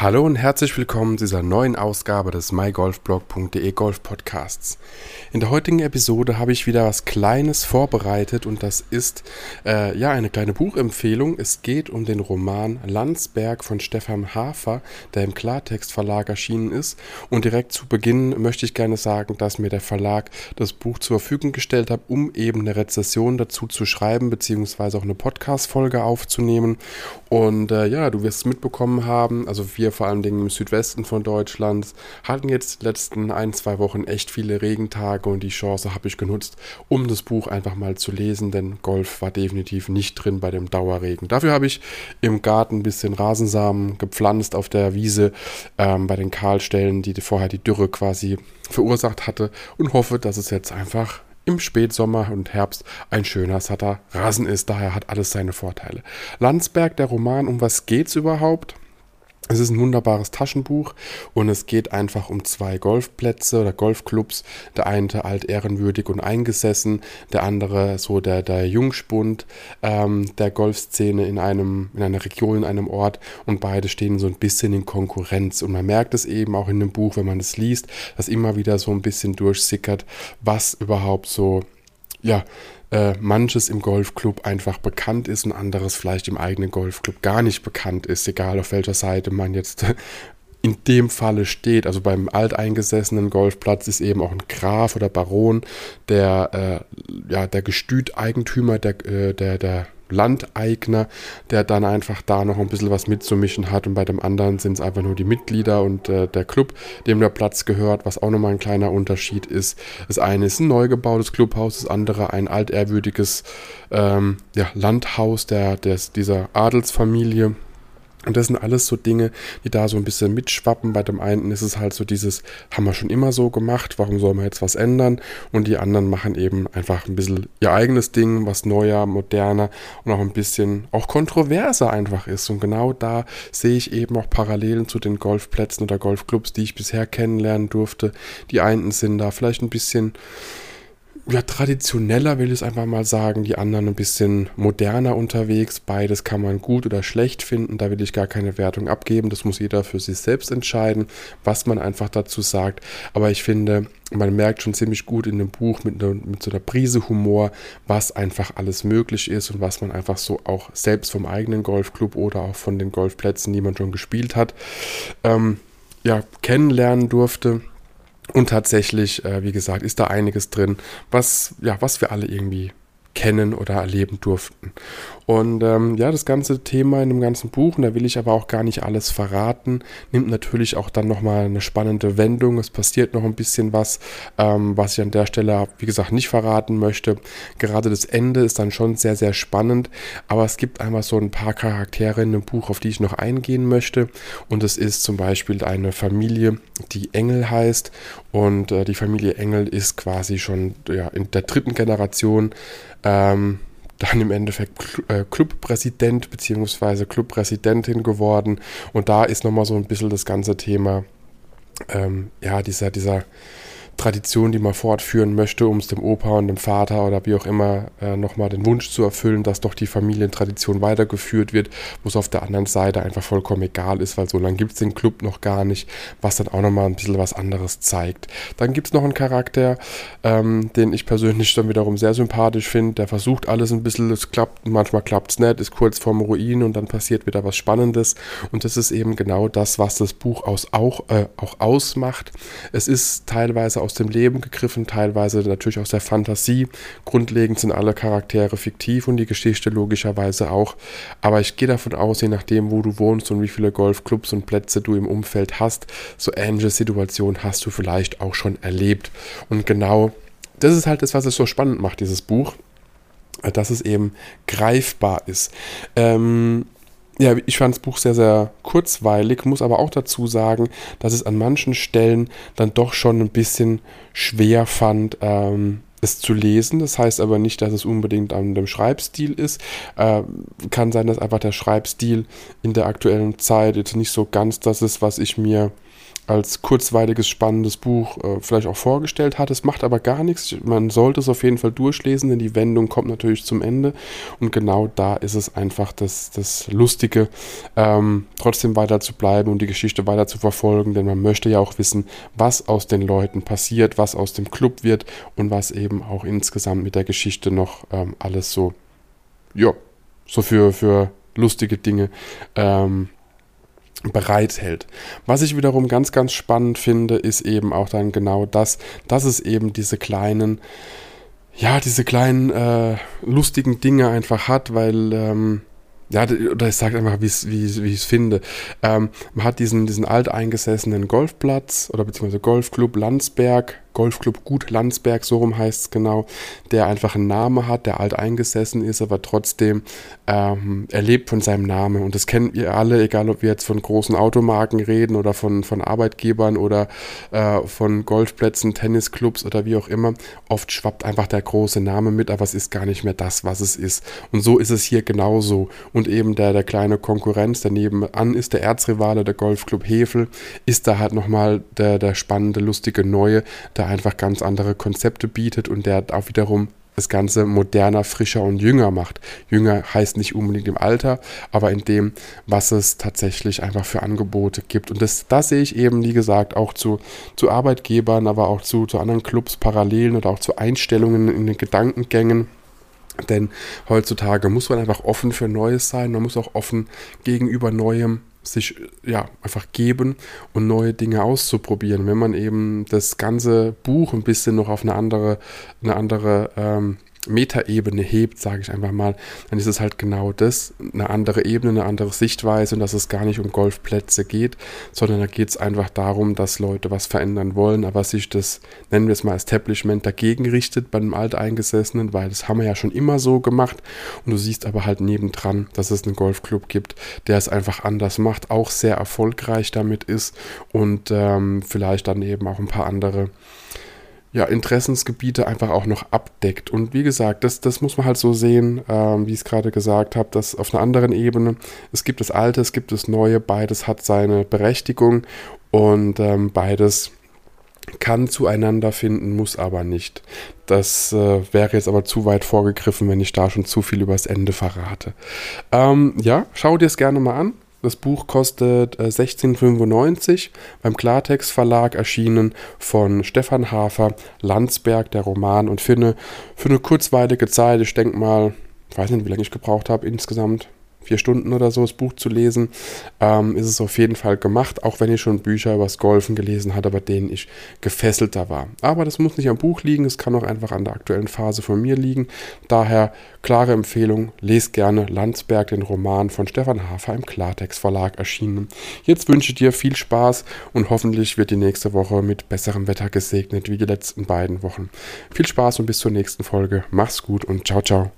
Hallo und herzlich willkommen zu dieser neuen Ausgabe des mygolfblog.de Golf Podcasts. In der heutigen Episode habe ich wieder was Kleines vorbereitet und das ist äh, ja eine kleine Buchempfehlung. Es geht um den Roman Landsberg von Stefan Hafer, der im Klartext Verlag erschienen ist. Und direkt zu Beginn möchte ich gerne sagen, dass mir der Verlag das Buch zur Verfügung gestellt hat, um eben eine Rezession dazu zu schreiben, beziehungsweise auch eine Podcast-Folge aufzunehmen. Und äh, ja, du wirst es mitbekommen haben, also wir vor allen Dingen im Südwesten von Deutschland hatten jetzt die letzten ein, zwei Wochen echt viele Regentage und die Chance habe ich genutzt, um das Buch einfach mal zu lesen, denn Golf war definitiv nicht drin bei dem Dauerregen. Dafür habe ich im Garten ein bisschen Rasensamen gepflanzt auf der Wiese ähm, bei den Kahlstellen, die vorher die Dürre quasi verursacht hatte und hoffe, dass es jetzt einfach im Spätsommer und Herbst ein schöner, satter Rasen ist. Daher hat alles seine Vorteile. Landsberg, der Roman, um was geht's überhaupt? Es ist ein wunderbares Taschenbuch und es geht einfach um zwei Golfplätze oder Golfclubs. Der eine alt ehrenwürdig und eingesessen, der andere so der, der Jungspund ähm, der Golfszene in, einem, in einer Region, in einem Ort und beide stehen so ein bisschen in Konkurrenz. Und man merkt es eben auch in dem Buch, wenn man es liest, dass immer wieder so ein bisschen durchsickert, was überhaupt so, ja, äh, manches im Golfclub einfach bekannt ist und anderes vielleicht im eigenen Golfclub gar nicht bekannt ist, egal auf welcher Seite man jetzt in dem Falle steht. Also beim alteingesessenen Golfplatz ist eben auch ein Graf oder Baron, der, äh, ja, der Gestüteigentümer der, äh, der, der Landeigner, der dann einfach da noch ein bisschen was mitzumischen hat und bei dem anderen sind es einfach nur die Mitglieder und äh, der Club, dem der Platz gehört, was auch nochmal ein kleiner Unterschied ist. Das eine ist ein neu gebautes Clubhaus, das andere ein altehrwürdiges ähm, ja, Landhaus der, des, dieser Adelsfamilie und das sind alles so Dinge, die da so ein bisschen mitschwappen. Bei dem einen ist es halt so dieses, haben wir schon immer so gemacht, warum soll man jetzt was ändern? Und die anderen machen eben einfach ein bisschen ihr eigenes Ding, was neuer, moderner und auch ein bisschen auch kontroverser einfach ist. Und genau da sehe ich eben auch Parallelen zu den Golfplätzen oder Golfclubs, die ich bisher kennenlernen durfte. Die einen sind da vielleicht ein bisschen ja, traditioneller will ich es einfach mal sagen, die anderen ein bisschen moderner unterwegs. Beides kann man gut oder schlecht finden, da will ich gar keine Wertung abgeben. Das muss jeder für sich selbst entscheiden, was man einfach dazu sagt. Aber ich finde, man merkt schon ziemlich gut in dem Buch mit, ne, mit so einer Prise Humor, was einfach alles möglich ist und was man einfach so auch selbst vom eigenen Golfclub oder auch von den Golfplätzen, die man schon gespielt hat, ähm, ja, kennenlernen durfte. Und tatsächlich, äh, wie gesagt, ist da einiges drin, was, ja, was wir alle irgendwie kennen oder erleben durften. Und ähm, ja, das ganze Thema in dem ganzen Buch, und da will ich aber auch gar nicht alles verraten, nimmt natürlich auch dann nochmal eine spannende Wendung. Es passiert noch ein bisschen was, ähm, was ich an der Stelle, wie gesagt, nicht verraten möchte. Gerade das Ende ist dann schon sehr, sehr spannend, aber es gibt einfach so ein paar Charaktere in dem Buch, auf die ich noch eingehen möchte. Und es ist zum Beispiel eine Familie, die Engel heißt. Und äh, die Familie Engel ist quasi schon ja, in der dritten Generation ähm, dann im Endeffekt äh, Clubpräsident bzw. Clubpräsidentin geworden. Und da ist nochmal so ein bisschen das ganze Thema, ähm, ja, dieser, dieser Tradition, die man fortführen möchte, um es dem Opa und dem Vater oder wie auch immer äh, nochmal den Wunsch zu erfüllen, dass doch die Familientradition weitergeführt wird, wo es auf der anderen Seite einfach vollkommen egal ist, weil so lange gibt es den Club noch gar nicht, was dann auch nochmal ein bisschen was anderes zeigt. Dann gibt es noch einen Charakter, ähm, den ich persönlich dann wiederum sehr sympathisch finde, der versucht alles ein bisschen, es klappt, manchmal klappt es nicht, ist kurz vorm Ruin und dann passiert wieder was Spannendes und das ist eben genau das, was das Buch aus, auch, äh, auch ausmacht. Es ist teilweise auch aus dem Leben gegriffen, teilweise natürlich aus der Fantasie. Grundlegend sind alle Charaktere fiktiv und die Geschichte logischerweise auch. Aber ich gehe davon aus, je nachdem, wo du wohnst und wie viele Golfclubs und Plätze du im Umfeld hast, so ähnliche Situationen hast du vielleicht auch schon erlebt. Und genau das ist halt das, was es so spannend macht, dieses Buch dass es eben greifbar ist. Ähm, ja, ich fand das Buch sehr, sehr kurzweilig, muss aber auch dazu sagen, dass es an manchen Stellen dann doch schon ein bisschen schwer fand, ähm, es zu lesen. Das heißt aber nicht, dass es unbedingt an dem Schreibstil ist. Äh, kann sein, dass einfach der Schreibstil in der aktuellen Zeit jetzt nicht so ganz das ist, was ich mir als kurzweiliges, spannendes Buch äh, vielleicht auch vorgestellt hat. Es macht aber gar nichts. Man sollte es auf jeden Fall durchlesen, denn die Wendung kommt natürlich zum Ende. Und genau da ist es einfach das, das Lustige, ähm, trotzdem weiter zu bleiben und die Geschichte weiter zu verfolgen, denn man möchte ja auch wissen, was aus den Leuten passiert, was aus dem Club wird und was eben auch insgesamt mit der Geschichte noch ähm, alles so, ja, so für, für lustige Dinge ähm, bereithält. Was ich wiederum ganz, ganz spannend finde, ist eben auch dann genau das, dass es eben diese kleinen, ja, diese kleinen äh, lustigen Dinge einfach hat, weil ähm, ja, oder ich sage einfach, wie ich es finde. Ähm, man hat diesen, diesen alteingesessenen Golfplatz oder beziehungsweise Golfclub Landsberg, Golfclub Gut Landsberg, so rum heißt es genau, der einfach einen Namen hat, der alt eingesessen ist, aber trotzdem ähm, er von seinem Namen. Und das kennen wir alle, egal ob wir jetzt von großen Automarken reden oder von, von Arbeitgebern oder äh, von Golfplätzen, Tennisclubs oder wie auch immer. Oft schwappt einfach der große Name mit, aber es ist gar nicht mehr das, was es ist. Und so ist es hier genauso. Und eben der, der kleine Konkurrenz, der nebenan ist, der Erzrivale, der Golfclub Hefel, ist da halt nochmal der, der spannende, lustige Neue, der einfach ganz andere Konzepte bietet und der auch wiederum das Ganze moderner, frischer und jünger macht. Jünger heißt nicht unbedingt im Alter, aber in dem, was es tatsächlich einfach für Angebote gibt. Und das, das sehe ich eben, wie gesagt, auch zu, zu Arbeitgebern, aber auch zu, zu anderen Clubs parallelen oder auch zu Einstellungen in den Gedankengängen. Denn heutzutage muss man einfach offen für Neues sein, man muss auch offen gegenüber Neuem sich ja einfach geben und neue Dinge auszuprobieren. Wenn man eben das ganze Buch ein bisschen noch auf eine andere, eine andere ähm, Metaebene hebt, sage ich einfach mal, dann ist es halt genau das, eine andere Ebene, eine andere Sichtweise und dass es gar nicht um Golfplätze geht, sondern da geht es einfach darum, dass Leute was verändern wollen, aber sich das, nennen wir es mal, Establishment dagegen richtet bei einem Alteingesessenen, weil das haben wir ja schon immer so gemacht. Und du siehst aber halt nebendran, dass es einen Golfclub gibt, der es einfach anders macht, auch sehr erfolgreich damit ist und ähm, vielleicht dann eben auch ein paar andere ja, Interessensgebiete einfach auch noch abdeckt. Und wie gesagt, das, das muss man halt so sehen, ähm, wie ich es gerade gesagt habe, dass auf einer anderen Ebene, es gibt das Alte, es gibt das Neue, beides hat seine Berechtigung und ähm, beides kann zueinander finden, muss aber nicht. Das äh, wäre jetzt aber zu weit vorgegriffen, wenn ich da schon zu viel übers Ende verrate. Ähm, ja, schau dir es gerne mal an. Das Buch kostet äh, 16,95 beim Klartext Verlag erschienen von Stefan Hafer, Landsberg, der Roman. Und eine, für eine kurzweilige Zeit, ich denke mal, ich weiß nicht, wie lange ich gebraucht habe insgesamt, vier Stunden oder so das Buch zu lesen, ähm, ist es auf jeden Fall gemacht, auch wenn ich schon Bücher über das Golfen gelesen hatte, bei denen ich gefesselter war. Aber das muss nicht am Buch liegen, es kann auch einfach an der aktuellen Phase von mir liegen. Daher klare Empfehlung, lest gerne Landsberg, den Roman von Stefan Hafer im Klartext Verlag erschienen. Jetzt wünsche ich dir viel Spaß und hoffentlich wird die nächste Woche mit besserem Wetter gesegnet wie die letzten beiden Wochen. Viel Spaß und bis zur nächsten Folge. Mach's gut und ciao, ciao.